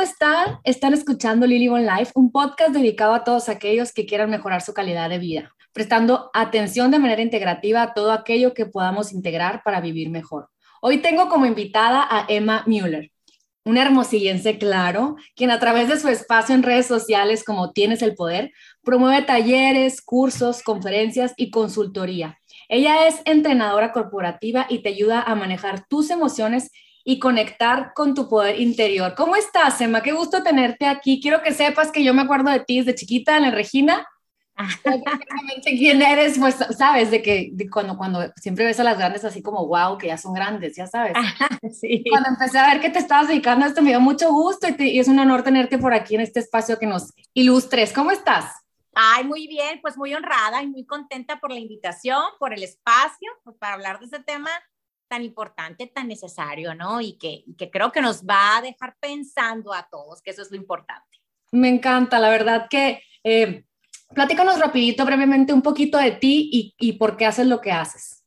¿cómo están? Están escuchando Lily One Life, un podcast dedicado a todos aquellos que quieran mejorar su calidad de vida, prestando atención de manera integrativa a todo aquello que podamos integrar para vivir mejor. Hoy tengo como invitada a Emma Müller, una hermosillense, claro, quien a través de su espacio en redes sociales como Tienes el Poder, promueve talleres, cursos, conferencias y consultoría. Ella es entrenadora corporativa y te ayuda a manejar tus emociones y conectar con tu poder interior. ¿Cómo estás, Emma? Qué gusto tenerte aquí. Quiero que sepas que yo me acuerdo de ti desde chiquita en la Regina. quién eres, pues sabes, de que cuando, cuando siempre ves a las grandes así como wow, que ya son grandes, ya sabes. sí. Cuando empecé a ver que te estabas dedicando a esto, me dio mucho gusto y, y es un honor tenerte por aquí en este espacio que nos ilustres. ¿Cómo estás? Ay, muy bien, pues muy honrada y muy contenta por la invitación, por el espacio, pues para hablar de este tema tan importante, tan necesario, ¿no? Y que, que creo que nos va a dejar pensando a todos, que eso es lo importante. Me encanta, la verdad que eh, platícanos rapidito, brevemente, un poquito de ti y, y por qué haces lo que haces.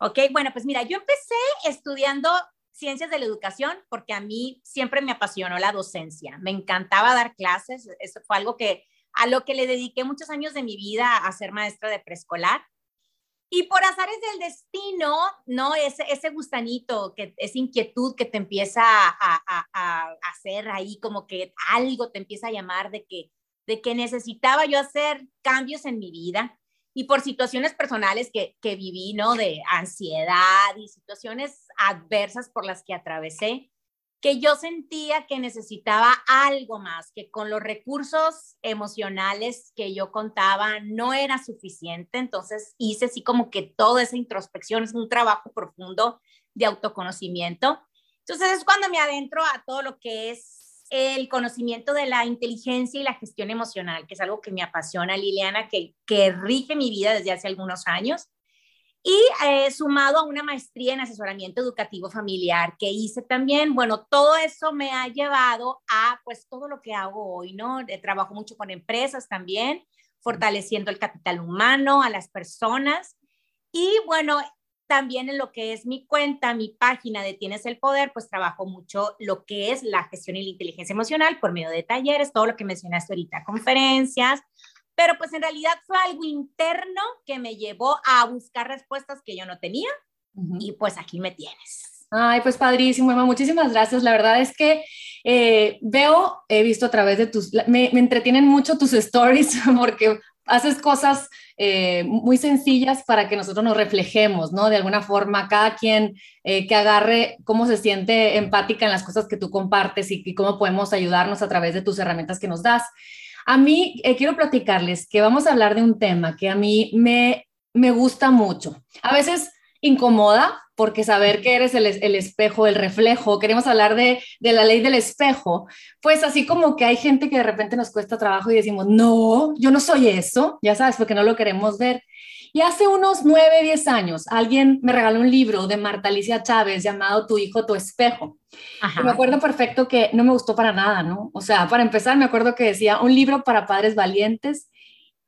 Ok, bueno, pues mira, yo empecé estudiando ciencias de la educación porque a mí siempre me apasionó la docencia. Me encantaba dar clases, eso fue algo que a lo que le dediqué muchos años de mi vida a ser maestra de preescolar. Y por azares del destino, ¿no? Ese, ese gustanito, que, esa inquietud que te empieza a, a, a, hacer ahí, como que algo te empieza a llamar de que, de que necesitaba yo hacer cambios en mi vida. Y por situaciones personales que, que viví, ¿no? De ansiedad y situaciones adversas por las que atravesé, que yo sentía que necesitaba algo más, que con los recursos emocionales que yo contaba no era suficiente. Entonces hice así como que toda esa introspección, es un trabajo profundo de autoconocimiento. Entonces es cuando me adentro a todo lo que es el conocimiento de la inteligencia y la gestión emocional, que es algo que me apasiona, Liliana, que, que rige mi vida desde hace algunos años y eh, sumado a una maestría en asesoramiento educativo familiar que hice también, bueno, todo eso me ha llevado a pues todo lo que hago hoy, ¿no? Eh, trabajo mucho con empresas también, fortaleciendo el capital humano, a las personas y bueno, también en lo que es mi cuenta, mi página de Tienes el Poder, pues trabajo mucho lo que es la gestión y la inteligencia emocional por medio de talleres, todo lo que mencionaste ahorita, conferencias, pero pues en realidad fue algo interno que me llevó a buscar respuestas que yo no tenía y pues aquí me tienes. Ay, pues padrísimo, Emma, muchísimas gracias. La verdad es que eh, veo, he visto a través de tus, me, entretienen mucho tus stories porque haces cosas eh, muy sencillas para que nosotros nos reflejemos, ¿no? De alguna forma, cada quien eh, que agarre cómo se siente empática en las cosas que tú compartes y, y, cómo podemos ayudarnos a través de tus herramientas que nos das. A mí eh, quiero platicarles que vamos a hablar de un tema que a mí me, me gusta mucho. A veces incomoda porque saber que eres el, el, espejo, el reflejo, queremos hablar de, de, la ley del espejo, pues así como que hay gente que de repente nos cuesta trabajo y decimos, no, yo no soy eso, ya sabes, porque no lo queremos ver. Y hace unos nueve, diez años, alguien me regaló un libro de Marta Alicia Chávez llamado Tu hijo, tu espejo. me acuerdo perfecto que no me gustó para nada, ¿no? O sea, para empezar, me acuerdo que decía un libro para padres valientes.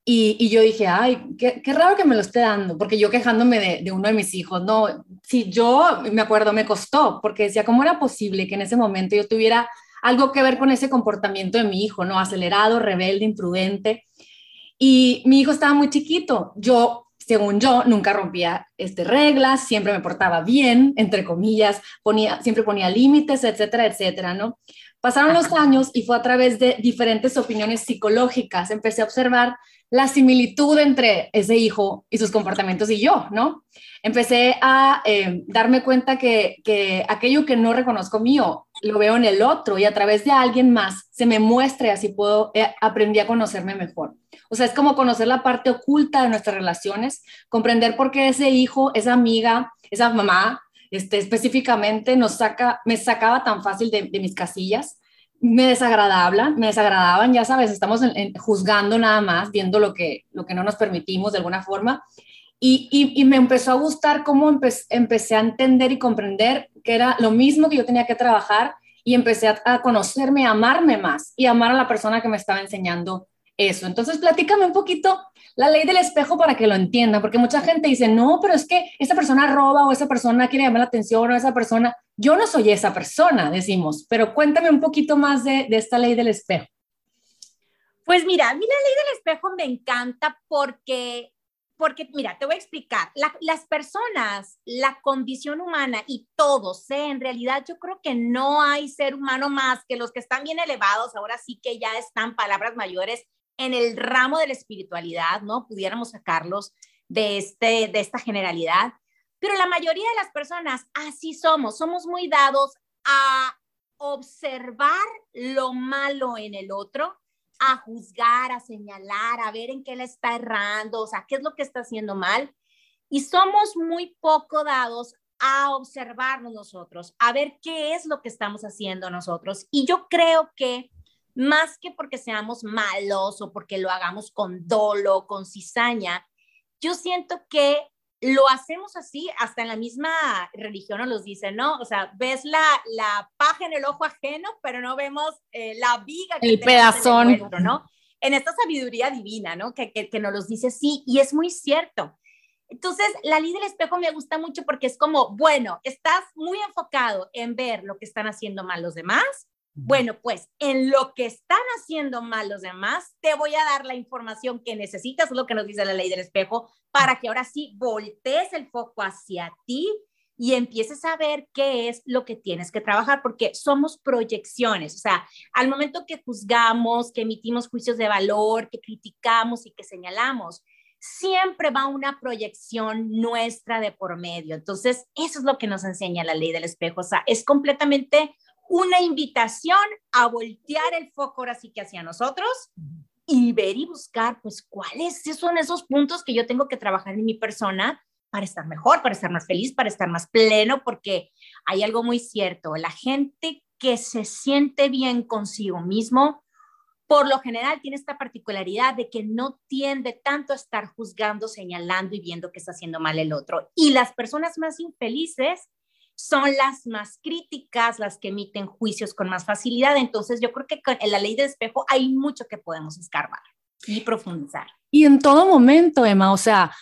Y, y yo dije, ay, qué, qué, raro que me lo esté dando, porque yo quejándome de, de uno de mis hijos, no, si yo me acuerdo, me costó, porque decía, ¿cómo era posible que en ese momento yo tuviera algo que ver con ese comportamiento de mi hijo, ¿no? Acelerado, rebelde, imprudente. Y mi hijo estaba muy chiquito. Yo según yo, nunca rompía este, reglas, siempre me portaba bien, entre comillas, ponía, siempre ponía límites, etcétera, etcétera, ¿no? Pasaron los años y fue a través de diferentes opiniones psicológicas, empecé a observar la similitud entre ese hijo y sus comportamientos y yo, ¿no? Empecé a eh, darme cuenta que, que aquello que no reconozco mío, lo veo en el otro y a través de alguien más se me muestre, así puedo, eh, aprendí a conocerme mejor. O sea, es como conocer la parte oculta de nuestras relaciones, comprender por qué ese hijo, esa amiga, esa mamá, este, específicamente nos saca, me sacaba tan fácil de, mis casillas me me desagradaban, ya sabes, estamos juzgando nada más, viendo lo que, lo que no nos permitimos de alguna forma. Y, y, me empezó a gustar cómo empecé a entender y comprender que era lo mismo que yo tenía que trabajar y empecé a, a, conocerme, a amarme más y amar a la persona que me estaba enseñando eso. Entonces, platícame un poquito la ley del espejo para que lo entienda, porque mucha gente dice, no, pero es que esa persona roba o esa persona quiere llamar la atención o esa persona, yo no soy esa persona, decimos, pero cuéntame un poquito más de, de esta ley del espejo. Pues mira, a mí la ley del espejo me encanta porque porque mira, te voy a explicar, las personas, la condición humana y todos, ¿eh? en realidad yo creo que no hay ser humano más que los que están bien elevados, ahora sí que ya están palabras mayores en el ramo de la espiritualidad, ¿no? Pudiéramos sacarlos de, este, de esta generalidad, pero la mayoría de las personas así somos, somos muy dados a observar lo malo en el otro a juzgar, a señalar, a ver en qué le está errando, o sea, qué es lo que está haciendo mal. Y somos muy poco dados a observarnos nosotros, a ver qué es lo que estamos haciendo nosotros. Y yo creo que más que porque seamos malos o porque lo hagamos con dolo, con cizaña, yo siento que lo hacemos así, hasta en la misma religión nos los dice, ¿no? O sea, ves la, la paja en el ojo ajeno, pero no vemos eh, la viga. Que el pedazón. En el ¿no? En esta sabiduría divina, ¿no? Que, que, que nos los dice así, y es muy cierto. Entonces, la ley del espejo me gusta mucho porque es como, bueno, estás muy enfocado en ver lo que están haciendo mal los demás, bueno, pues en lo que están haciendo mal los demás, te voy a dar la información que necesitas, es lo que nos dice la ley del espejo, para que ahora sí voltees el foco hacia ti y empieces a ver qué es lo que tienes que trabajar, porque somos proyecciones, o sea, al momento que juzgamos, que emitimos juicios de valor, que criticamos y que señalamos, siempre va una proyección nuestra de por medio. Entonces, eso es lo que nos enseña la ley del espejo, o sea, es completamente una invitación a voltear el foco ahora sí que hacia nosotros y ver y buscar, pues, cuáles son esos puntos que yo tengo que trabajar en mi persona para estar mejor, para estar más feliz, para estar más pleno, porque hay algo muy cierto, la gente que se siente bien consigo mismo, por lo general tiene esta particularidad de que no tiende tanto a estar juzgando, señalando y viendo que está haciendo mal el otro. Y las personas más infelices son las más críticas, las que emiten juicios con más facilidad. Entonces, yo creo que en la ley de espejo hay mucho que podemos escarbar y profundizar. Y en todo momento, Emma, o sea,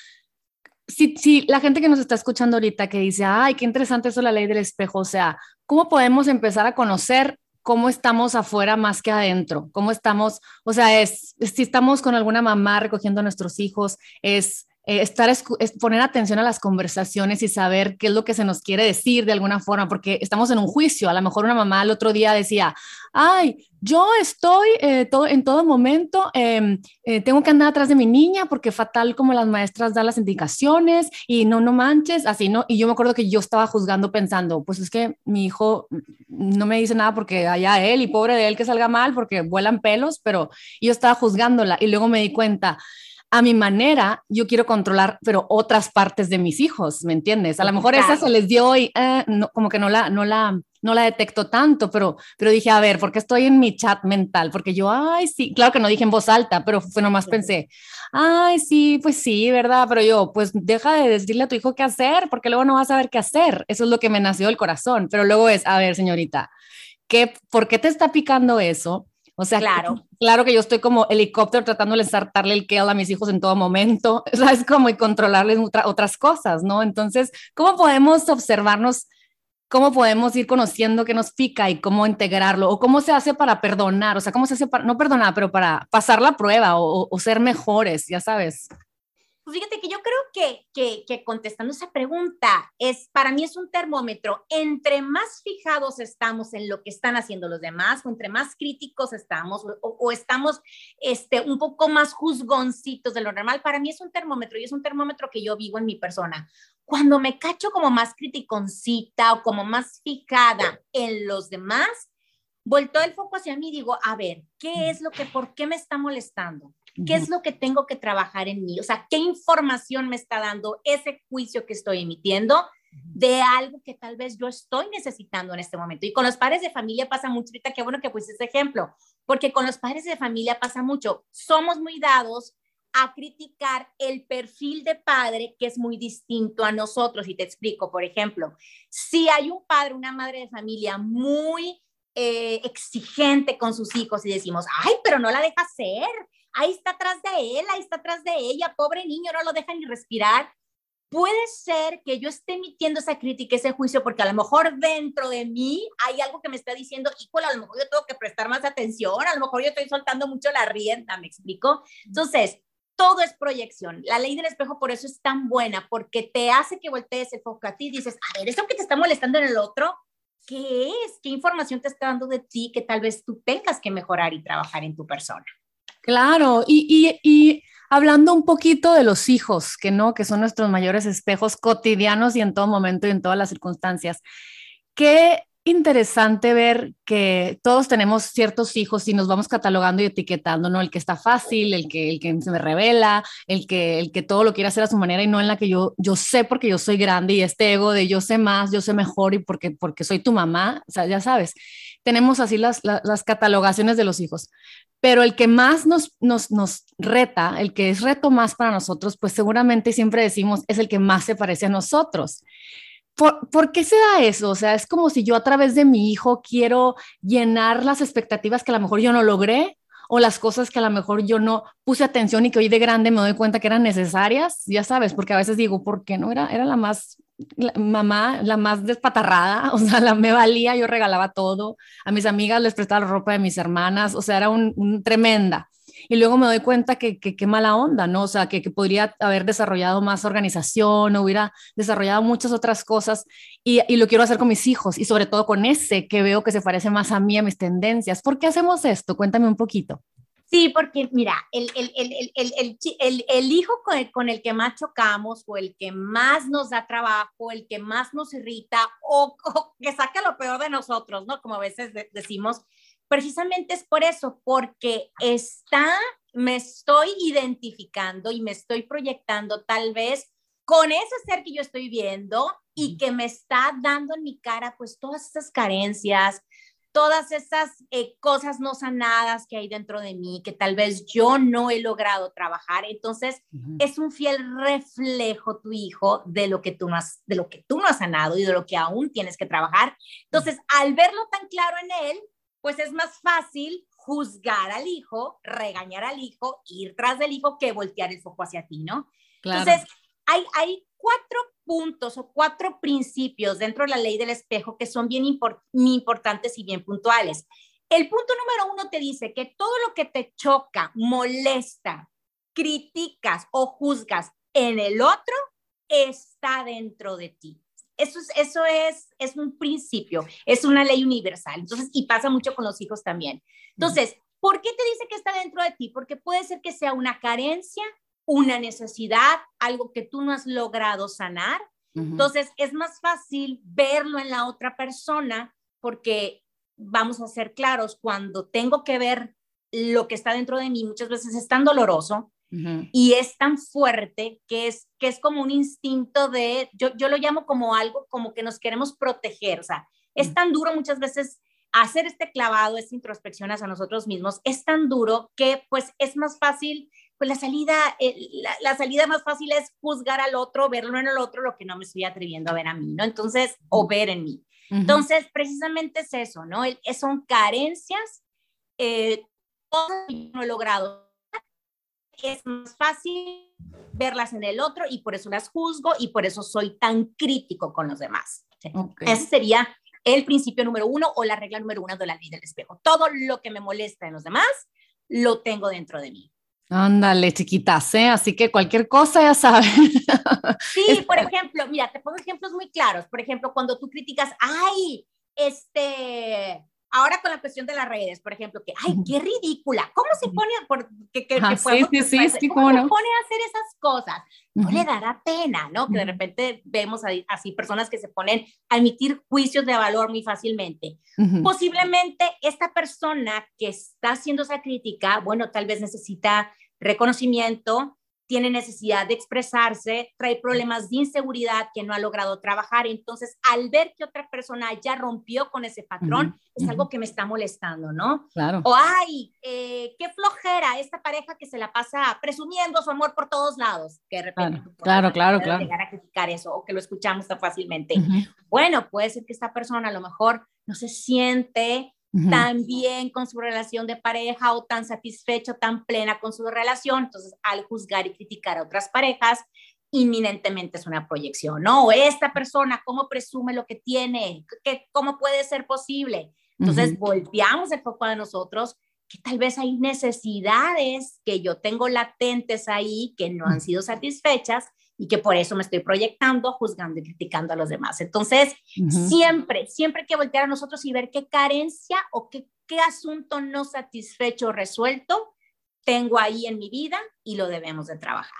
si, si la gente que nos está escuchando ahorita que dice, ay, qué interesante eso la ley del espejo, o sea, ¿cómo podemos empezar a conocer cómo estamos afuera más que adentro, cómo estamos, o sea, es, si estamos con alguna mamá recogiendo a nuestros hijos, es eh, estar, es poner atención a las conversaciones y saber qué es lo que se nos quiere decir de alguna forma, porque estamos en un juicio. A lo mejor una mamá el otro día decía, ay, yo estoy eh, todo, en todo momento, em, eh, tengo que andar atrás de mi niña porque fatal como las maestras dan las indicaciones y no, no manches, así, ¿no? Y yo me acuerdo que yo estaba juzgando pensando, pues es que mi hijo no me dice nada porque allá él y pobre de él que salga mal porque vuelan pelos, pero yo estaba juzgándola y luego me di cuenta a mi manera, yo quiero controlar, pero otras partes de mis hijos, ¿me entiendes? A lo mejor esa se les dio y eh, como que no la, no la, no la detecto tanto, pero, pero dije, a ver, ¿por qué estoy en mi chat mental? Porque yo, ay, sí, claro que no dije en voz alta, pero fue nomás pensé, ay, sí, pues sí, ¿verdad? Pero yo, pues deja de decirle a tu hijo qué hacer, porque luego no vas a saber qué hacer. Eso es lo que me nació del corazón, pero luego es, a ver, señorita, ¿qué, ¿por qué te está picando eso? O sea, claro. claro que yo estoy como helicóptero tratando de ensartarle el kale a mis hijos en todo momento, ¿sabes? Como y controlarles otras cosas, ¿no? Entonces, ¿cómo podemos observarnos? ¿Cómo podemos ir conociendo qué nos pica y cómo integrarlo? ¿O cómo se hace para perdonar? O sea, ¿cómo se hace para, no perdonar, pero para pasar la prueba o, o ser mejores, ya sabes? Pues fíjate que yo creo que, que, que, contestando esa pregunta, es, para mí es un termómetro. Entre más fijados estamos en lo que están haciendo los demás, o entre más críticos estamos, o, o estamos este, un poco más juzgoncitos de lo normal, para mí es un termómetro y es un termómetro que yo vivo en mi persona. Cuando me cacho como más criticoncita o como más fijada en los demás, volteo el foco hacia mí y digo, a ver, ¿qué es lo que, por qué me está molestando? ¿Qué es lo que tengo que trabajar en mí? O sea, ¿qué información me está dando ese juicio que estoy emitiendo de algo que tal vez yo estoy necesitando en este momento? Y con los padres de familia pasa mucho, ahorita qué bueno que pusiste ese ejemplo, porque con los padres de familia pasa mucho. Somos muy dados a criticar el perfil de padre que es muy distinto a nosotros. Y te explico, por ejemplo, si hay un padre, una madre de familia muy eh, exigente con sus hijos y decimos, ay, pero no la deja ser, ahí está atrás de él, ahí está atrás de ella, pobre niño, no lo deja ni respirar. Puede ser que yo esté emitiendo esa crítica, ese juicio, porque a lo mejor dentro de mí hay algo que me está diciendo, híjole, a lo mejor yo tengo que prestar más atención, a lo mejor yo estoy soltando mucho la rienda, ¿me explico? Entonces, todo es proyección. La ley del espejo por eso es tan buena, porque te hace que voltees el foco a ti y dices, a ver, eso que te está molestando en el otro, ¿qué es? ¿Qué información te está dando de ti que tal vez tú tengas que mejorar y trabajar en tu persona? Claro, y, y, hablando un poquito de los hijos, que no, que son nuestros mayores espejos cotidianos y en todo momento y en todas las circunstancias. ¿Qué interesante ver que todos tenemos ciertos hijos y nos vamos catalogando y etiquetando, ¿no? El que está fácil, el que, el que se me revela, el que, el que todo lo quiere hacer a su manera y no en la que yo, yo sé porque yo soy grande y este ego de yo sé más, yo sé mejor y porque, porque soy tu mamá, ya sabes, tenemos así las, las, catalogaciones de los hijos, pero el que más nos, nos, nos reta, el que es reto más para nosotros, pues seguramente siempre decimos es el que más se parece a nosotros. ¿Por, qué se da eso? O sea, es como si yo a través de mi hijo quiero llenar las expectativas que a lo mejor yo no logré o las cosas que a lo mejor yo no puse atención y que hoy de grande me doy cuenta que eran necesarias, ya sabes, porque a veces digo, ¿por qué no era, era la más, mamá, la más despatarrada? O sea, me valía, yo regalaba todo, a mis amigas les prestaba la ropa de mis hermanas, o sea, era un tremenda y luego me doy cuenta que qué mala onda, ¿no? O sea, que, que, podría haber desarrollado más organización, hubiera desarrollado muchas otras cosas y, y, lo quiero hacer con mis hijos y sobre todo con ese que veo que se parece más a mí, a mis tendencias. ¿Por qué hacemos esto? Cuéntame un poquito. Sí, porque mira, el, el, el, el, hijo con el, con el que más chocamos o el que más nos da trabajo, el que más nos irrita o, o que saca lo peor de nosotros, ¿no? Como a veces decimos, precisamente es por eso, porque está, me estoy identificando y me estoy proyectando tal vez con ese ser que yo estoy viendo y que me está dando en mi cara pues todas esas carencias, todas esas eh, cosas no sanadas que hay dentro de mí, que tal vez yo no he logrado trabajar. Entonces, es un fiel reflejo tu hijo de lo que tú no has, de lo que tú no has sanado y de lo que aún tienes que trabajar. Entonces, al verlo tan claro en él, pues es más fácil juzgar al hijo, regañar al hijo, ir tras del hijo que voltear el foco hacia ti, ¿no? Entonces, hay, hay cuatro puntos o cuatro principios dentro de la ley del espejo que son bien importantes y bien puntuales. El punto número uno te dice que todo lo que te choca, molesta, criticas o juzgas en el otro está dentro de ti. Eso es, eso es, es un principio, es una ley universal. Entonces, y pasa mucho con los hijos también. Entonces, ¿por qué te dice que está dentro de ti? Porque puede ser que sea una carencia, una necesidad, algo que tú no has logrado sanar. Entonces, es más fácil verlo en la otra persona porque vamos a ser claros, cuando tengo que ver lo que está dentro de mí, muchas veces es tan doloroso y es tan fuerte que es, que es como un instinto de, yo, yo lo llamo como algo como que nos queremos proteger, o sea, es tan duro muchas veces hacer este clavado, esta introspección hacia nosotros mismos, es tan duro que pues es más fácil, pues la salida, eh, la, salida más fácil es juzgar al otro, verlo en el otro, lo que no me estoy atreviendo a ver a mí, ¿no? Entonces, o ver en mí. Entonces, precisamente es eso, ¿no? son carencias, eh, no he logrado es más fácil verlas en el otro y por eso las juzgo y por eso soy tan crítico con los demás. Ese sería el principio número uno o la regla número uno de la ley del espejo. Todo lo que me molesta en los demás, lo tengo dentro de mí. Ándale, chiquitas, ¿eh? Así que cualquier cosa ya saben. Sí, por ejemplo, mira, te pongo ejemplos muy claros. Por ejemplo, cuando tú criticas, ay, este, ahora con la cuestión de las redes, por ejemplo, que, ay, qué ridícula, ¿cómo se pone, por, que, que, ¿cómo se pone a hacer esas cosas? No le dará pena, ¿no? Que de repente vemos así personas que se ponen a emitir juicios de valor muy fácilmente. Posiblemente esta persona que está haciendo esa crítica, bueno, tal vez necesita reconocimiento, tiene necesidad de expresarse, trae problemas de inseguridad que no ha logrado trabajar. Entonces, al ver que otra persona ya rompió con ese patrón, es algo que me está molestando, ¿no? Claro. O, ay, eh, qué flojera esta pareja que se la pasa presumiendo su amor por todos lados, que de repente claro, claro, claro, llegar a criticar eso o que lo escuchamos tan fácilmente. Bueno, puede ser que esta persona a lo mejor no se siente también con su relación de pareja o tan satisfecho, tan plena con su relación. Entonces, al juzgar y criticar a otras parejas, inminentemente es una proyección, ¿no? Esta persona, ¿cómo presume lo que tiene? ¿Qué, ¿Cómo puede ser posible? Entonces, volteamos el foco a nosotros, que tal vez hay necesidades que yo tengo latentes ahí que no han sido satisfechas y que por eso me estoy proyectando, juzgando y criticando a los demás. Entonces, siempre, siempre hay que voltear a nosotros y ver qué carencia o qué, qué asunto no satisfecho resuelto tengo ahí en mi vida y lo debemos de trabajar.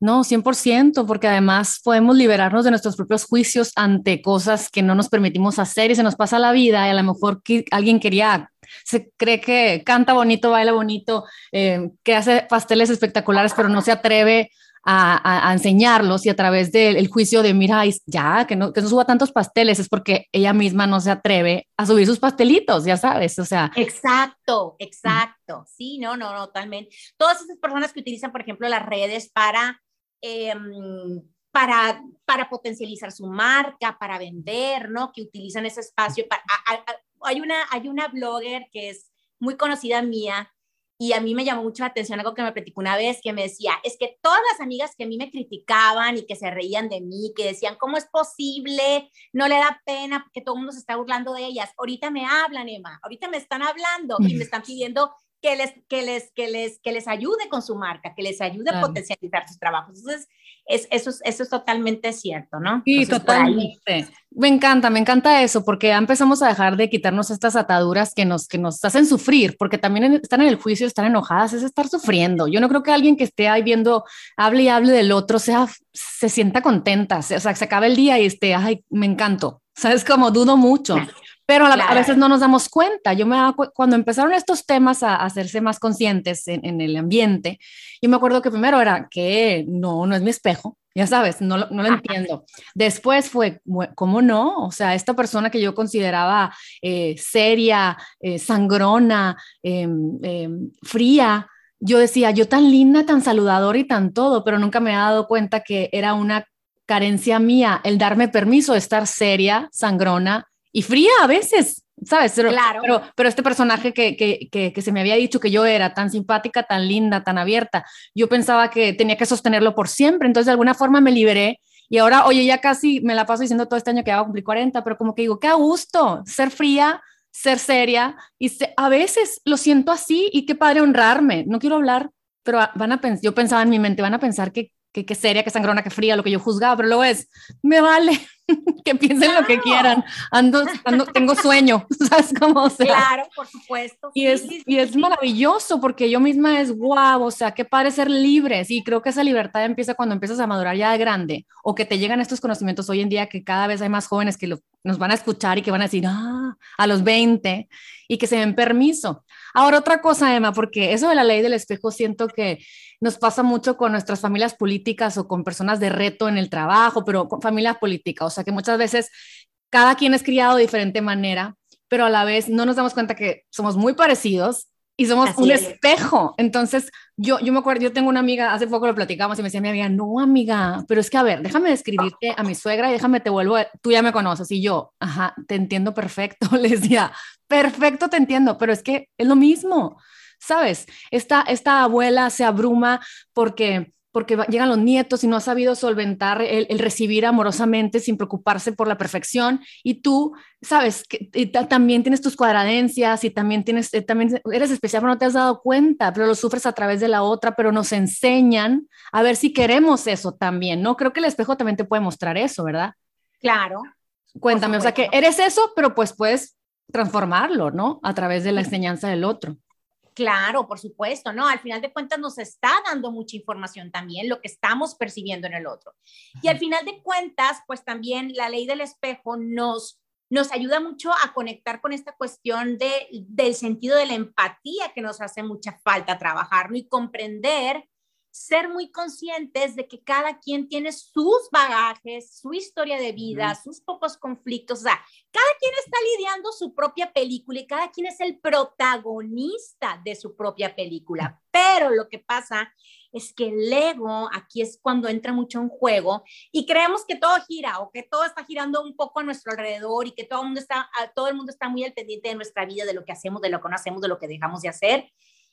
No, 100%, porque además podemos liberarnos de nuestros propios juicios ante cosas que no nos permitimos hacer y se nos pasa la vida y a lo mejor que alguien quería, se cree que canta bonito, baila bonito, eh, que hace pasteles espectaculares, pero no se atreve a, enseñarlos y a través del juicio de, mira, ya, que no, que no suba tantos pasteles, es porque ella misma no se atreve a subir sus pastelitos, ya sabes, o sea. Exacto, exacto, sí, no, no, no, totalmente. Todas esas personas que utilizan, por ejemplo, las redes para... Em, para, para potencializar su marca, para vender, ¿no? Que utilizan ese espacio. Para, hay, una, hay una blogger que es muy conocida mía, y a mí me llamó mucho la atención algo que me platicó una vez, que me decía, es que todas las amigas que a mí me criticaban y que se reían de mí, que decían, ¿cómo es posible? No le da pena porque todo el mundo se está burlando de ellas. Ahorita me hablan, Emma, ahorita me están hablando y me están pidiendo que les, que les, que les, que les ayude con su marca, que les ayude a potencializar sus trabajos. Entonces, es, eso, es, eso es totalmente cierto, ¿no? Sí, totalmente. Me encanta, me encanta eso, porque ya empezamos a dejar de quitarnos estas ataduras que nos, que nos hacen sufrir, porque también están en el juicio, están enojadas, es estar sufriendo. Yo no creo que alguien que esté ahí viendo, hable y hable del otro, sea, se sienta contenta, o sea, se acabe el día y esté, ay, me encanto. ¿Sabes? Como dudo mucho pero a, veces no nos damos cuenta. Yo me cuando empezaron estos temas a, hacerse más conscientes en, el ambiente, yo me acuerdo que primero era que no, no es mi espejo, ya sabes, no, no lo entiendo. Después fue, ¿cómo no? O sea, esta persona que yo consideraba eh, seria, eh, sangrona, em, fría, yo decía, yo tan linda, tan saludadora y tan todo, pero nunca me he dado cuenta que era una carencia mía el darme permiso de estar seria, sangrona, y fría a veces, ¿sabes? Pero, claro. pero, pero este personaje que, que, que, se me había dicho que yo era tan simpática, tan linda, tan abierta, yo pensaba que tenía que sostenerlo por siempre, entonces de alguna forma me liberé y ahora, oye, ya casi me la paso diciendo todo este año que va a cumplir 40, pero como que digo, qué a gusto ser fría, ser seria y a veces lo siento así y qué padre honrarme, no quiero hablar, pero van a pensar, yo pensaba en mi mente, van a pensar que que, que seria, que sangrona, que fría, lo que yo juzgaba, pero luego es, me vale que piensen lo que quieran, ando, tengo sueño, ¿sabes cómo? sea, claro, por supuesto. Y es, y es maravilloso porque yo misma es guau, o sea, qué padre ser libres y creo que esa libertad empieza cuando empiezas a madurar ya de grande o que te llegan estos conocimientos hoy en día que cada vez hay más jóvenes que nos van a escuchar y que van a decir, ah, a los 20 y que se den permiso. Ahora, otra cosa, Emma, porque eso de la ley del espejo siento que nos pasa mucho con nuestras familias políticas o con personas de reto en el trabajo, pero con familias políticas, o sea que muchas veces cada quien es criado de diferente manera, pero a la vez no nos damos cuenta que somos muy parecidos y somos un espejo. Entonces, yo, yo me acuerdo, yo tengo una amiga, hace poco lo platicamos y me decía mi amiga, no, amiga, pero es que a ver, déjame describirte a mi suegra y déjame te vuelvo, tú ya me conoces. Y yo, ajá, te entiendo perfecto. Le decía, perfecto, te entiendo, pero es que es lo mismo. ¿Sabes? Esta, esta abuela se abruma porque porque llegan los nietos y no ha sabido solventar el, recibir amorosamente sin preocuparse por la perfección. Y tú, sabes, que también tienes tus cuadradencias y también, tienes, eh, también eres especial, pero no te has dado cuenta, pero lo sufres a través de la otra, pero nos enseñan a ver si queremos eso también, ¿no? Creo que el espejo también te puede mostrar eso, ¿verdad? Claro. Cuéntame, o sea, que eres eso, pero pues puedes transformarlo, ¿no? A través de la enseñanza del otro. Claro, por supuesto, ¿no? Al final de cuentas nos está dando mucha información también, lo que estamos percibiendo en el otro. Y al final de cuentas, pues también la ley del espejo nos, nos ayuda mucho a conectar con esta cuestión de, del sentido de la empatía que nos hace mucha falta trabajar, ¿no? Y comprender ser muy conscientes de que cada quien tiene sus bagajes, su historia de vida, sus pocos conflictos, o sea, cada quien está lidiando su propia película y cada quien es el protagonista de su propia película. Pero lo que pasa es que el ego aquí es cuando entra mucho en juego y creemos que todo gira o que todo está girando un poco a nuestro alrededor y que todo el mundo está, todo el mundo está muy al pendiente de nuestra vida, de lo que hacemos, de lo que no hacemos, de lo que dejamos de hacer.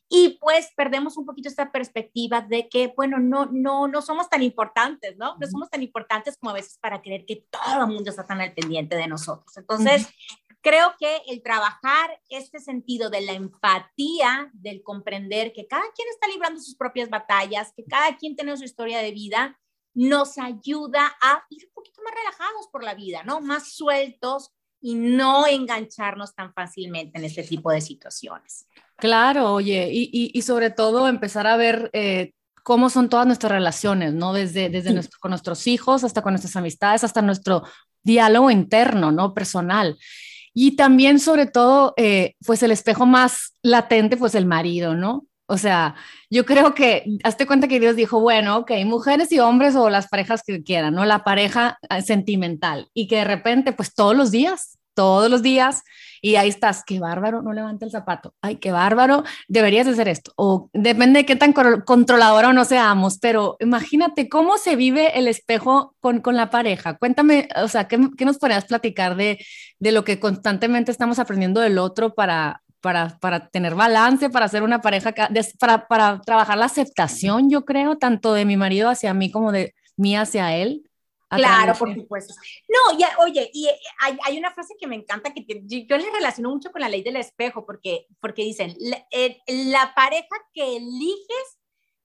Y pues perdemos un poquito esta perspectiva de que, bueno, no, no, no somos tan importantes, ¿no? No somos tan importantes como a veces para creer que todo el mundo está tan al pendiente de nosotros. Entonces, creo que el trabajar este sentido de la empatía, del comprender que cada quien está librando sus propias batallas, que cada quien tiene su historia de vida, nos ayuda a ir un poquito más relajados por la vida, ¿no? Más sueltos y no engancharnos tan fácilmente en este tipo de situaciones. Claro, oye, y, sobre todo empezar a ver eh, cómo son todas nuestras relaciones, ¿no? Desde, desde con nuestros hijos hasta con nuestras amistades, hasta nuestro diálogo interno, ¿no? Personal. Y también, sobre todo, eh, pues el espejo más latente, pues el marido, ¿no? O sea, yo creo que, hazte cuenta que Dios dijo, bueno, ok, mujeres y hombres o las parejas que quieran, ¿no? La pareja eh, sentimental y que de repente, pues todos los días, todos los días, y ahí estás, qué bárbaro, no levanta el zapato, ay, qué bárbaro, deberías hacer esto, o depende de qué tan controladora o no seamos, pero imagínate cómo se vive el espejo con, con la pareja. Cuéntame, o sea, ¿qué, qué nos podrías platicar de, de lo que constantemente estamos aprendiendo del otro para, para, para, tener balance, para hacer una pareja, para, para, trabajar la aceptación, yo creo, tanto de mi marido hacia mí como de mí hacia él. Claro, por supuesto. No, ya, oye, y eh, hay, hay, una frase que me encanta que yo le relaciono mucho con la ley del espejo, porque, porque dicen, la, eh, la pareja que eliges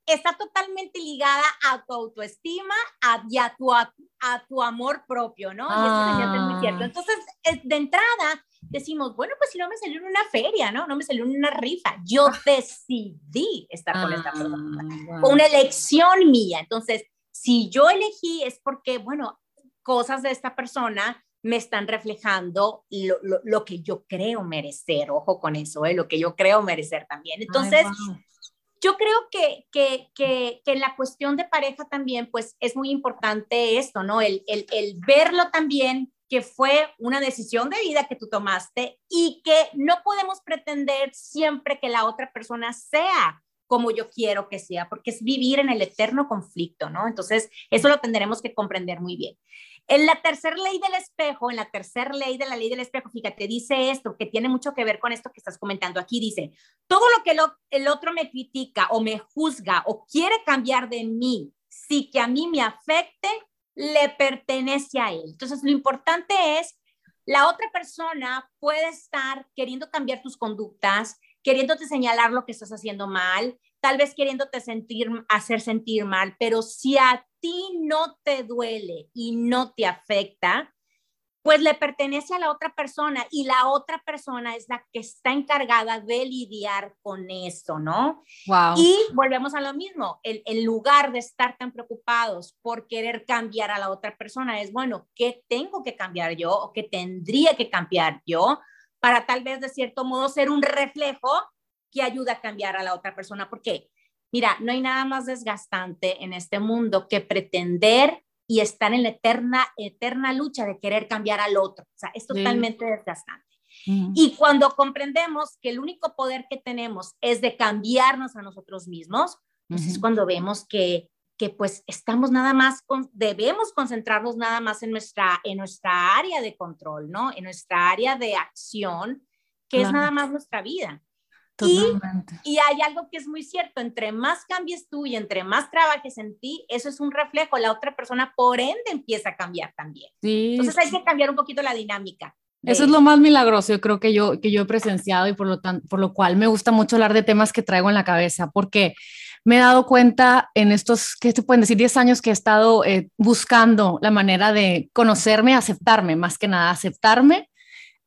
está totalmente ligada a tu autoestima a, y a tu, a, tu amor propio, ¿no? Y eso es muy cierto. Ah. Entonces, de entrada, decimos, bueno, pues si no me salió en una feria, ¿no? No me salió en una rifa. Yo ah. decidí estar con esta ah, persona. Una elección mía. Entonces, si yo elegí es porque, bueno, cosas de esta persona me están reflejando lo, lo, que yo creo merecer, ojo con eso, ¿eh? lo que yo creo merecer también. Entonces, yo creo que, que, que, que, en la cuestión de pareja también, pues es muy importante esto, ¿no? El, el, el verlo también que fue una decisión de vida que tú tomaste y que no podemos pretender siempre que la otra persona sea como yo quiero que sea, porque es vivir en el eterno conflicto, ¿no? Entonces, eso lo tendremos que comprender muy bien. En la tercera ley del espejo, en la tercera ley de la ley del espejo, fíjate, dice esto, que tiene mucho que ver con esto que estás comentando aquí, dice, todo lo que el otro me critica o me juzga o quiere cambiar de mí, sí que a mí me afecte, le pertenece a él. Entonces, lo importante es, la otra persona puede estar queriendo cambiar tus conductas, queriéndote señalar lo que estás haciendo mal, tal vez queriéndote sentir, hacer sentir mal, pero si a ti no te duele y no te afecta, pues le pertenece a la otra persona y la otra persona es la que está encargada de lidiar con eso, ¿no? Wow. Y volvemos a lo mismo, el, el, lugar de estar tan preocupados por querer cambiar a la otra persona es, bueno, ¿qué tengo que cambiar yo o qué tendría que cambiar yo para tal vez de cierto modo ser un reflejo que ayuda a cambiar a la otra persona. Porque, mira, no hay nada más desgastante en este mundo que pretender y estar en la eterna, eterna lucha de querer cambiar al otro. O sea, es totalmente desgastante. Y cuando comprendemos que el único poder que tenemos es de cambiarnos a nosotros mismos, pues es cuando vemos que que pues estamos nada más, con, debemos concentrarnos nada más en nuestra, en nuestra área de control, ¿no? En nuestra área de acción, que es nada más nuestra vida. Y, y, hay algo que es muy cierto, entre más cambies tú y entre más trabajes en ti, eso es un reflejo, la otra persona por ende empieza a cambiar también. Entonces hay que cambiar un poquito la dinámica. Eso es lo más milagroso, yo creo que yo, que yo he presenciado y por lo, tan, por lo cual me gusta mucho hablar de temas que traigo en la cabeza, porque me he dado cuenta en estos, ¿qué te pueden decir? 10 años que he estado eh, buscando la manera de conocerme, aceptarme, más que nada, aceptarme.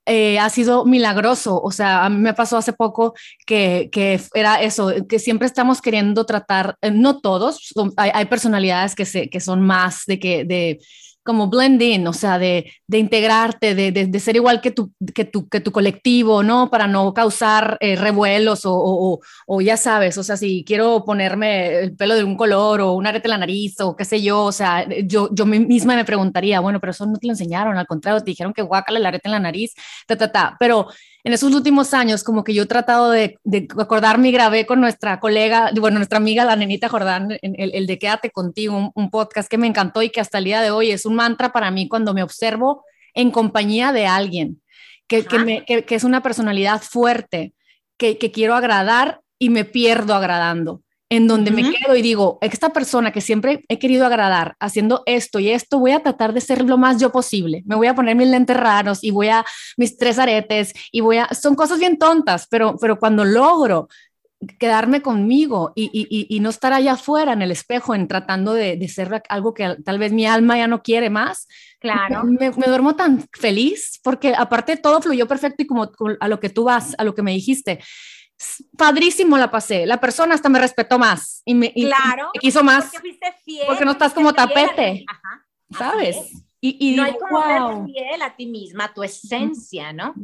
Eh, ha sido milagroso, o sea, a mí me pasó hace poco que, que era eso, que siempre estamos queriendo tratar, eh, no todos, hay, hay, personalidades que, se, que son más de que, de, como blending, o sea, de, de integrarte, de, de, ser igual que tu, que tu, que tu colectivo, ¿no? Para no causar eh, revuelos o, o, o, ya sabes, o sea, si quiero ponerme el pelo de un color o un arete en la nariz o qué sé yo, o sea, yo, yo misma me preguntaría, bueno, pero eso no te lo enseñaron, al contrario, te dijeron que guácala el arete en la nariz, ta, ta, ta, pero en esos últimos años, como que yo he tratado de, acordarme y grabé con nuestra colega, bueno, nuestra amiga, la nenita Jordán, el, el de Quédate contigo, un, podcast que me encantó y que hasta el día de hoy es un mantra para mí cuando me observo en compañía de alguien, que, que, es una personalidad fuerte, que, que quiero agradar y me pierdo agradando en donde me quedo y digo, esta persona que siempre he querido agradar, haciendo esto y esto, voy a tratar de ser lo más yo posible. Me voy a poner mis lentes raros y voy a mis tres aretes y voy a, son cosas bien tontas, pero, pero cuando logro quedarme conmigo y, y, y no estar allá afuera en el espejo en tratando de, de, ser algo que tal vez mi alma ya no quiere más. Claro. Me, me, duermo tan feliz porque aparte todo fluyó perfecto y como a lo que tú vas, a lo que me dijiste, padrísimo la pasé. La persona hasta me respetó más y me, claro, quiso más. Porque, fuiste fiel, porque no estás como tapete. Ajá, ¿Sabes? Y, no hay como wow. ser fiel a ti misma, a tu esencia, ¿no?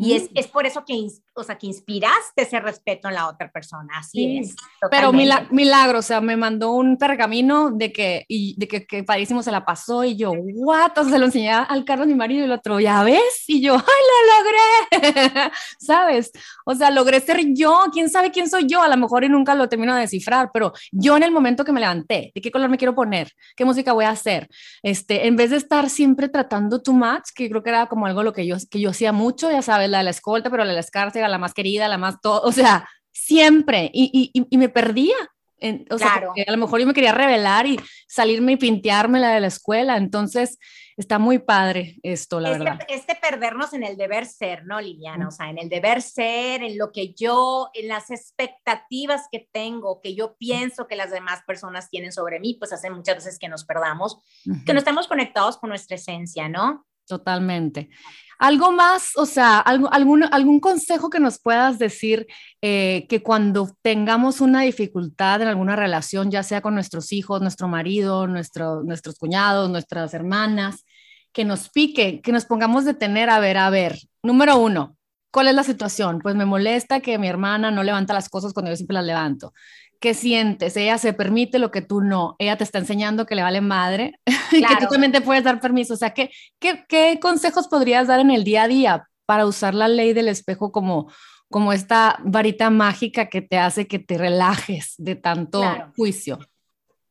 Y es, es, por eso que, o sea, que inspiraste ese respeto en la otra persona, así es. Pero milagro, o sea, me mandó un pergamino de que, y de que, que padrísimo se la pasó y yo, what, se lo enseñé al Carlos, mi marido, y el otro, ¿ya ves? Y yo, ¡ay, lo logré! ¿Sabes? O sea, logré ser yo, quién sabe quién soy yo, a lo mejor y nunca lo termino de descifrar, pero yo en el momento que me levanté, ¿de qué color me quiero poner? ¿Qué música voy a hacer? Este, en vez de estar siempre tratando too much, que creo que era como algo lo que yo, que yo hacía mucho, ya sabes, la de la escolta, pero la de la escárcega, la más querida, la más todo, o sea, siempre, y, y, y me perdía. En, o claro. sea, a lo mejor yo me quería revelar y salirme y pintearme la de la escuela, entonces está muy padre esto, la este, verdad. Este perdernos en el deber ser, ¿no, Liliana? O sea, en el deber ser, en lo que yo, en las expectativas que tengo, que yo pienso que las demás personas tienen sobre mí, pues hace muchas veces que nos perdamos, que no estamos conectados con nuestra esencia, ¿no? Totalmente. ¿Algo más, o sea, algún, algún consejo que nos puedas decir eh, que cuando tengamos una dificultad en alguna relación, ya sea con nuestros hijos, nuestro marido, nuestro, nuestros cuñados, nuestras hermanas, que nos pique, que nos pongamos de tener, a ver, a ver, número uno, ¿cuál es la situación? Pues me molesta que mi hermana no levanta las cosas cuando yo siempre las levanto. ¿Qué sientes? Ella se permite lo que tú no. Ella te está enseñando que le vale madre y que tú también te puedes dar permiso. O sea, ¿qué, qué, qué consejos podrías dar en el día a día para usar la ley del espejo como, como esta varita mágica que te hace que te relajes de tanto juicio?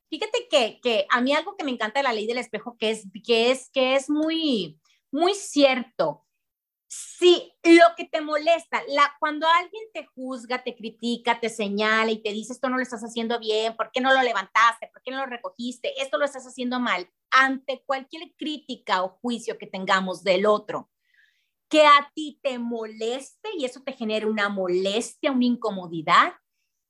Fíjate que, que, a mí algo que me encanta de la ley del espejo que es que es que es muy muy cierto si lo que te molesta, la, cuando alguien te juzga, te critica, te señala y te dice esto no lo estás haciendo bien, ¿por qué no lo levantaste? ¿Por qué no lo recogiste? Esto lo estás haciendo mal. Ante cualquier crítica o juicio que tengamos del otro, que a ti te moleste y eso te genere una molestia, una incomodidad,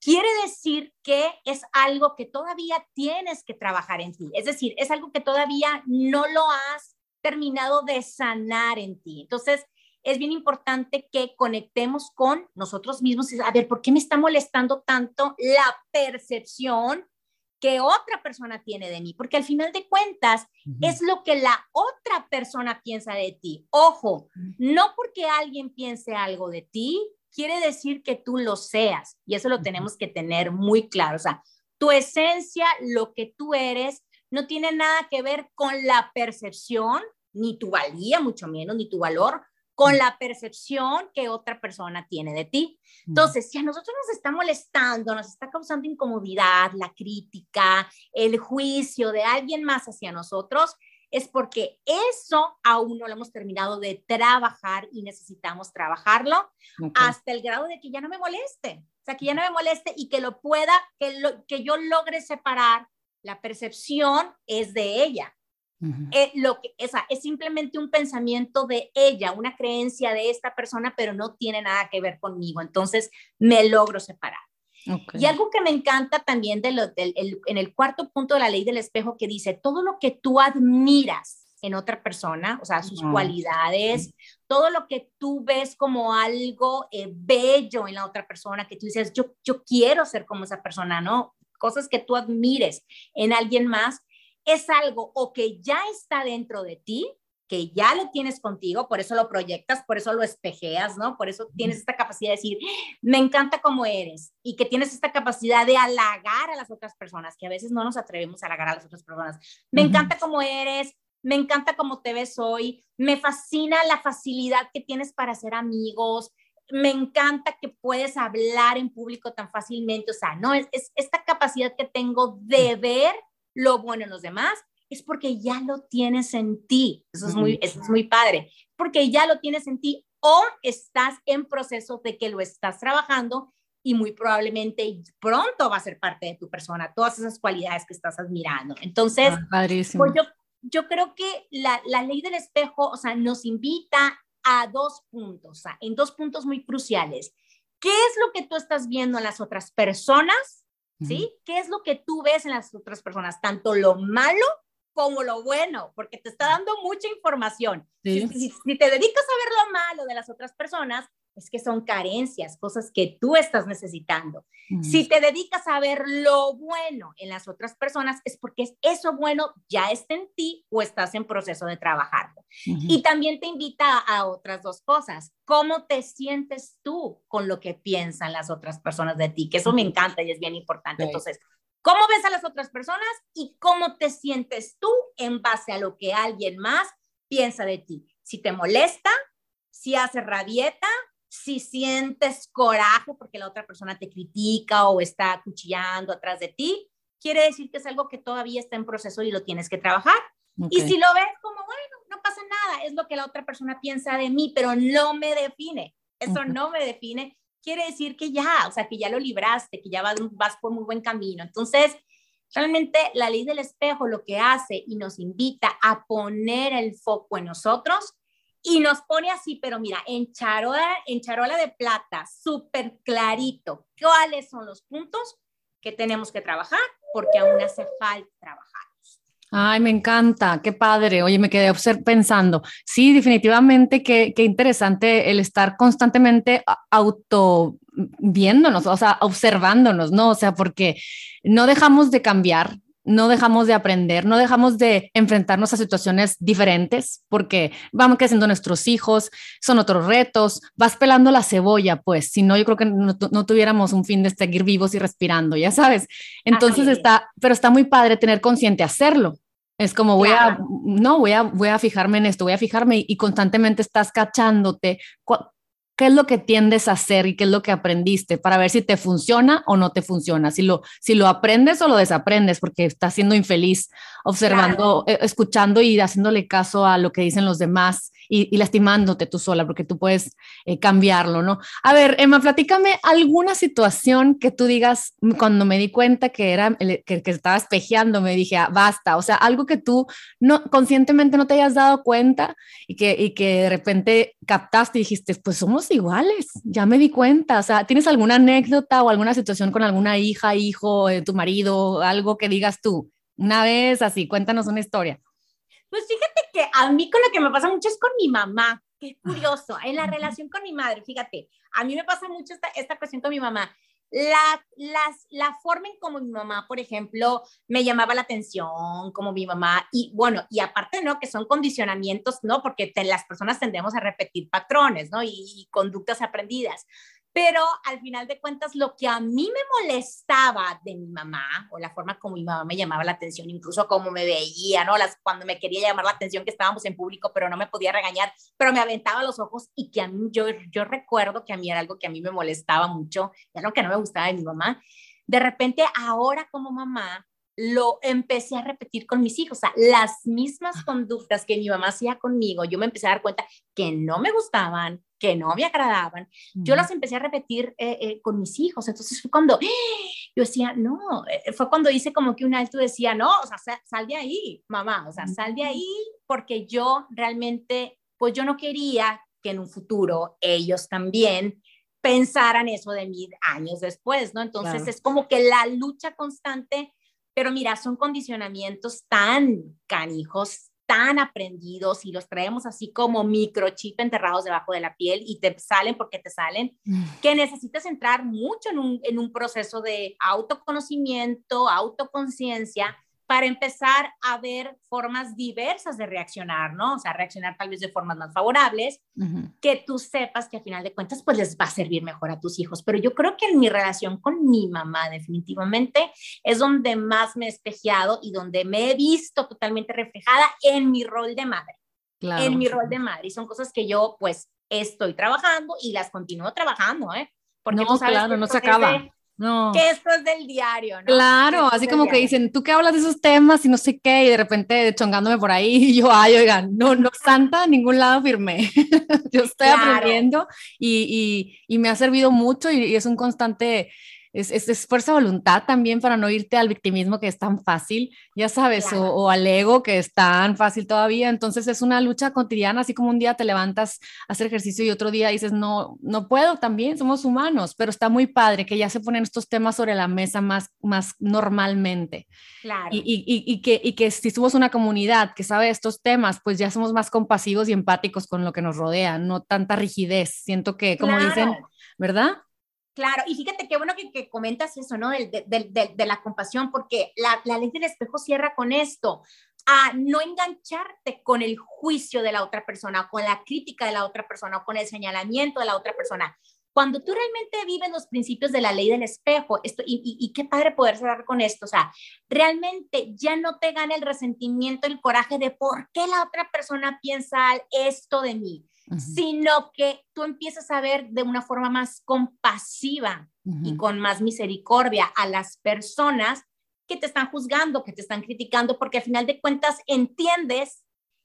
quiere decir que es algo que todavía tienes que trabajar en ti. Es decir, es algo que todavía no lo has terminado de sanar en ti. Entonces, es bien importante que conectemos con nosotros mismos y a ver, ¿por qué me está molestando tanto la percepción que otra persona tiene de mí? Porque al final de cuentas es lo que la otra persona piensa de ti. Ojo, no porque alguien piense algo de ti, quiere decir que tú lo seas. Y eso lo tenemos que tener muy claro. O sea, tu esencia, lo que tú eres, no tiene nada que ver con la percepción, ni tu valía, mucho menos, ni tu valor, con mm. la percepción que otra persona tiene de ti. Mm. Entonces, si a nosotros nos está molestando, nos está causando incomodidad, la crítica, el juicio de alguien más hacia nosotros, es porque eso aún no lo hemos terminado de trabajar y necesitamos trabajarlo hasta el grado de que ya no me moleste, o sea, que ya no me moleste y que lo pueda, que, lo, que yo logre separar, la percepción es de ella, eh, lo que, esa, es simplemente un pensamiento de ella, una creencia de esta persona, pero no tiene nada que ver conmigo. Entonces me logro separar. Y algo que me encanta también de lo, del, en el cuarto punto de la ley del espejo que dice, todo lo que tú admiras en otra persona, o sea, sus cualidades, todo lo que tú ves como algo eh, bello en la otra persona, que tú dices, yo, yo quiero ser como esa persona, ¿no? Cosas que tú admires en alguien más, es algo o que ya está dentro de ti, que ya lo tienes contigo, por eso lo proyectas, por eso lo espejeas, ¿no? Por eso tienes esta capacidad de decir, me encanta cómo eres y que tienes esta capacidad de halagar a las otras personas, que a veces no nos atrevemos a halagar a las otras personas. Me encanta cómo eres, me encanta cómo te ves hoy, me fascina la facilidad que tienes para hacer amigos, me encanta que puedes hablar en público tan fácilmente, o sea, no, es, esta capacidad que tengo de ver lo bueno en los demás, es porque ya lo tienes en ti, eso es muy, eso es muy padre, porque ya lo tienes en ti o estás en proceso de que lo estás trabajando y muy probablemente pronto va a ser parte de tu persona, todas esas cualidades que estás admirando. Entonces, ah, pues yo, yo creo que la, la, ley del espejo, o sea, nos invita a dos puntos, o sea, en dos puntos muy cruciales. ¿Qué es lo que tú estás viendo en las otras personas? ¿Sí? ¿Qué es lo que tú ves en las otras personas? Tanto lo malo como lo bueno, porque te está dando mucha información. Si, si, te dedicas a ver lo malo de las otras personas, es que son carencias, cosas que tú estás necesitando. Si te dedicas a ver lo bueno en las otras personas, es porque eso bueno ya está en ti o estás en proceso de trabajarlo. Y también te invita a, otras dos cosas. ¿Cómo te sientes tú con lo que piensan las otras personas de ti? Que eso me encanta y es bien importante. Entonces, ¿cómo ves a las otras personas y cómo te sientes tú en base a lo que alguien más piensa de ti? Si te molesta, si hace rabieta, si sientes coraje porque la otra persona te critica o está cuchillando atrás de ti, quiere decir que es algo que todavía está en proceso y lo tienes que trabajar. Y si lo ves como, bueno, no pasa nada, es lo que la otra persona piensa de mí, pero no me define, eso no me define, quiere decir que ya, o sea, que ya lo libraste, que ya vas, vas por muy buen camino. Entonces, realmente la ley del espejo lo que hace y nos invita a poner el foco en nosotros y nos pone así, pero mira, en charola, en charola de plata, súper clarito, cuáles son los puntos que tenemos que trabajar, porque aún hace falta trabajar. Ay, me encanta, qué padre. Oye, me quedé pensando. Sí, definitivamente, qué, qué interesante el estar constantemente auto viéndonos, o sea, observándonos, ¿no? O sea, porque no dejamos de cambiar, no dejamos de aprender, no dejamos de enfrentarnos a situaciones diferentes porque vamos creciendo nuestros hijos, son otros retos, vas pelando la cebolla, pues, si no, yo creo que no, tuviéramos un fin de seguir vivos y respirando, ya sabes. Entonces está, pero está muy padre tener consciente hacerlo. Es como voy a, no, voy a, voy a fijarme en esto, voy a fijarme y, y constantemente estás cachándote qué es lo que tiendes a hacer y qué es lo que aprendiste para ver si te funciona o no te funciona, si lo, si lo aprendes o lo desaprendes, porque estás siendo infeliz observando, eh, escuchando y haciéndole caso a lo que dicen los demás y, lastimándote tú sola, porque tú puedes eh, cambiarlo, ¿no? A ver, Emma, platícame alguna situación que tú digas, mm, cuando me di cuenta que era, que, estaba espejeando, me dije, ah, basta, o sea, algo que tú no, conscientemente no te hayas dado cuenta y que, y que de repente captaste y dijiste, pues somos iguales, ya me di cuenta, o sea, ¿tienes alguna anécdota o alguna situación con alguna hija, hijo, de tu marido, algo que digas tú? Una vez así, cuéntanos una historia. Pues fíjate que a mí con lo que me pasa mucho es con mi mamá. Qué curioso, en la relación con mi madre, fíjate, a mí me pasa mucho esta, esta cuestión con mi mamá. La, las, la forma en como mi mamá, por ejemplo, me llamaba la atención, como mi mamá, y bueno, y aparte, ¿no? Que son condicionamientos, ¿no? Porque las personas tendemos a repetir patrones, ¿no? Y, y, conductas aprendidas. Pero al final de cuentas, lo que a mí me molestaba de mi mamá, o la forma como mi mamá me llamaba la atención, incluso como me veía, ¿no? Cuando me quería llamar la atención que estábamos en público, pero no me podía regañar, pero me aventaba los ojos y que a mí, yo, yo recuerdo que a mí era algo que a mí me molestaba mucho, era algo que no me gustaba de mi mamá. De repente, ahora como mamá, lo empecé a repetir con mis hijos, o sea, las mismas conductas que mi mamá hacía conmigo, yo me empecé a dar cuenta que no me gustaban, que no me agradaban, yo las empecé a repetir eh, eh, con mis hijos, entonces fue cuando yo decía, no, eh, fue cuando hice como que un alto decía, no, o sea, sal de ahí, mamá, o sea, sal de ahí, porque yo realmente, pues yo no quería que en un futuro ellos también pensaran eso de mí años después, ¿no? Entonces es como que la lucha constante pero mira, son condicionamientos tan canijos, tan aprendidos y los traemos así como microchip enterrados debajo de la piel y te salen porque te salen, mm. que necesitas entrar mucho en un, en un proceso de autoconocimiento, autoconciencia para empezar a ver formas diversas de reaccionar, ¿no? O sea, reaccionar tal vez de formas más favorables, que tú sepas que al final de cuentas, pues les va a servir mejor a tus hijos. Pero yo creo que en mi relación con mi mamá, definitivamente, es donde más me he espejeado y donde me he visto totalmente reflejada en mi rol de madre. Claro. En mi rol de madre. Y son cosas que yo, pues, estoy trabajando y las continúo trabajando, ¿eh? Porque no, claro, no se acaba. No. Que esto es del diario, ¿no? Claro, así como que dicen, tú qué hablas de esos temas y no sé qué, y de repente chongándome por ahí, y yo, ay, oigan, no, no, santa, ningún lado firmé. yo estoy aprendiendo y, y, y, me ha servido mucho y, y es un constante es, es, fuerza de voluntad también para no irte al victimismo que es tan fácil, ya sabes, o, al ego que es tan fácil todavía. Entonces es una lucha cotidiana, así como un día te levantas a hacer ejercicio y otro día dices, no, no puedo también, somos humanos, pero está muy padre que ya se ponen estos temas sobre la mesa más, más normalmente. Claro. Y, y, y, que, y que si somos una comunidad que sabe estos temas, pues ya somos más compasivos y empáticos con lo que nos rodea, no tanta rigidez. Siento que, como dicen, ¿verdad? Claro, y fíjate qué bueno que, comentas eso, ¿no? De, de, la compasión, porque la, la, ley del espejo cierra con esto, a no engancharte con el juicio de la otra persona, con la crítica de la otra persona, o con el señalamiento de la otra persona. Cuando tú realmente vives los principios de la ley del espejo, esto, y, y, y qué padre poder cerrar con esto, o sea, realmente ya no te gana el resentimiento, el coraje de por qué la otra persona piensa esto de mí sino que tú empiezas a ver de una forma más compasiva y con más misericordia a las personas que te están juzgando, que te están criticando, porque al final de cuentas entiendes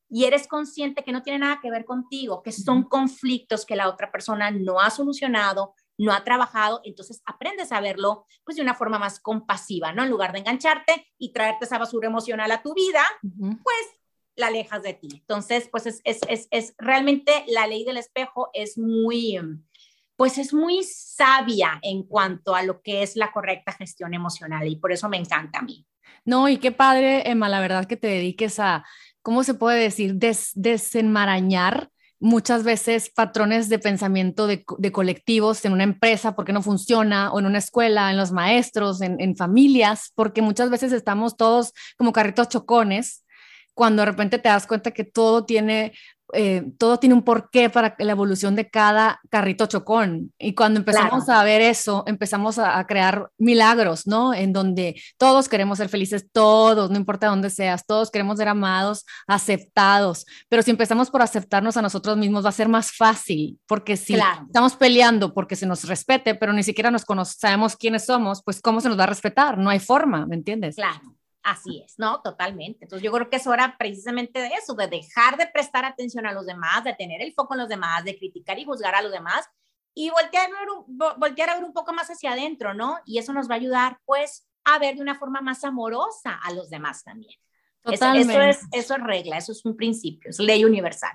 y eres consciente que no tiene nada que ver contigo, que son conflictos que la otra persona no ha solucionado, no ha trabajado, entonces aprendes a verlo pues de una forma más compasiva, ¿no? En lugar de engancharte y traerte esa basura emocional a tu vida, pues la alejas de ti. Entonces, pues es, es, es, es, realmente la ley del espejo es muy, pues es muy sabia en cuanto a lo que es la correcta gestión emocional y por eso me encanta a mí. No, y qué padre, Emma, la verdad que te dediques a, ¿cómo se puede decir? desenmarañar muchas veces patrones de pensamiento de, de, colectivos en una empresa porque no funciona, o en una escuela, en los maestros, en, en familias, porque muchas veces estamos todos como carritos chocones cuando de repente te das cuenta que todo tiene, eh, todo tiene un porqué para la evolución de cada carrito chocón. Y cuando empezamos a ver eso, empezamos a, crear milagros, ¿no? En donde todos queremos ser felices, todos, no importa dónde seas, todos queremos ser amados, aceptados. Pero si empezamos por aceptarnos a nosotros mismos, va a ser más fácil, porque si estamos peleando porque se nos respete, pero ni siquiera nos sabemos quiénes somos, pues ¿cómo se nos va a respetar? No hay forma, ¿me entiendes? Claro. Así es, ¿no? Totalmente. Entonces yo creo que es hora precisamente de eso, de dejar de prestar atención a los demás, de tener el foco en los demás, de criticar y juzgar a los demás y voltear a ver un, voltear a ver un poco más hacia adentro, ¿no? Y eso nos va a ayudar pues a ver de una forma más amorosa a los demás también. Totalmente. Eso, es, eso es regla, eso es un principio, es ley universal.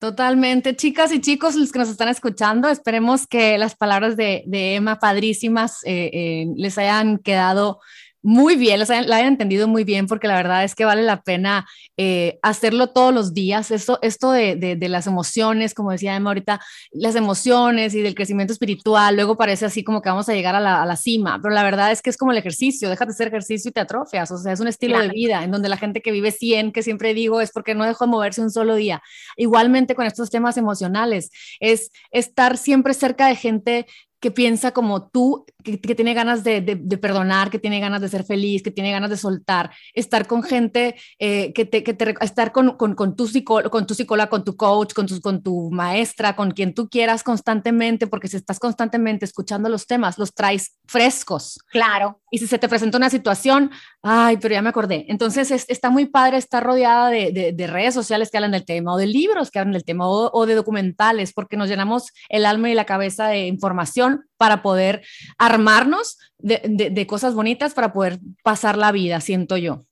Totalmente. Chicas y chicos, los que nos están escuchando, esperemos que las palabras de, de Emma, padrísimas, eh, eh, les hayan quedado muy bien, la hayan entendido muy bien, porque la verdad es que vale la pena eh, hacerlo todos los días. Esto, esto de, de, las emociones, como decía Emma ahorita, las emociones y del crecimiento espiritual, luego parece así como que vamos a llegar a la, a la cima, pero la verdad es que es como el ejercicio, déjate hacer ejercicio y te atrofias, o sea, es un estilo de vida en donde la gente que vive 100, que siempre digo, es porque no dejó de moverse un solo día. Igualmente con estos temas emocionales, es estar siempre cerca de gente que piensa como tú, que, tiene ganas de, de, perdonar, que tiene ganas de ser feliz, que tiene ganas de soltar, estar con gente, eh, que, te, que te, estar con, con, con, tu psicólogo, con tu psicóloga, con tu coach, con tu, con tu maestra, con quien tú quieras constantemente, porque si estás constantemente escuchando los temas, los traes frescos. Claro. Y si se te presenta una situación, ay, pero ya me acordé. Entonces está muy padre estar rodeada de, de, redes sociales que hablan del tema, o de libros que hablan del tema, o, o de documentales, porque nos llenamos el alma y la cabeza de información para poder armarnos de, cosas bonitas para poder pasar la vida, siento yo.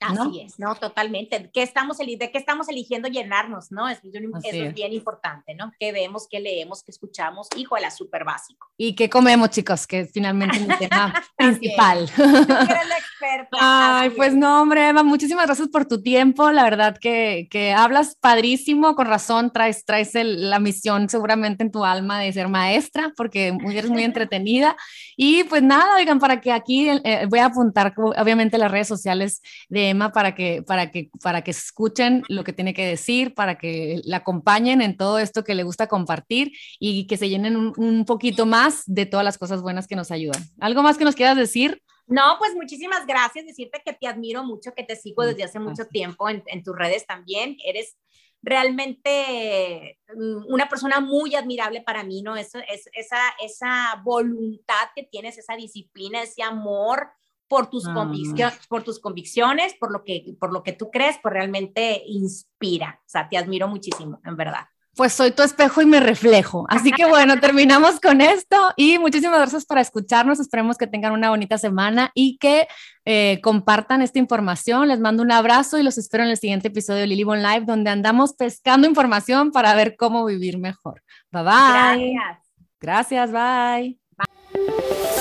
Así es, ¿no? Totalmente. ¿Qué estamos, ¿De qué estamos eligiendo llenarnos, no? Eso, es bien importante, ¿no? ¿Qué vemos, qué leemos, qué escuchamos? Híjole, súper básico. ¿Y qué comemos, chicos? Que es finalmente mi tema principal. Tú eres la experta. Ay, pues no, hombre, Emma, muchísimas gracias por tu tiempo. La verdad que, que hablas padrísimo, con razón, traes, traes la misión seguramente en tu alma de ser maestra, porque eres muy entretenida. Y pues nada, oigan, para que aquí eh, voy a apuntar obviamente las redes sociales de Emma para que, para, que, para que escuchen lo que tiene que decir, para que la acompañen en todo esto que le gusta compartir y que se llenen un, un poquito más de todas las cosas buenas que nos ayudan. ¿Algo más que nos quieras decir? No, pues muchísimas gracias. Decirte que te admiro mucho, que te sigo desde hace mucho tiempo en, tus redes también. Eres realmente mm, una persona muy admirable para mí, ¿no? Eso, es, esa, esa voluntad que tienes, esa disciplina, ese amor por tus, convicciones, por tus convicciones, por lo, que, por lo que tú crees, pues realmente inspira. O sea, te admiro muchísimo, en verdad pues soy tu espejo y me reflejo. Así que bueno, terminamos con esto y muchísimas gracias por escucharnos. Esperemos que tengan una bonita semana y que eh, compartan esta información. Les mando un abrazo y los espero en el siguiente episodio de Lily Live, donde andamos pescando información para ver cómo vivir mejor. Bye bye. Gracias. Gracias, bye.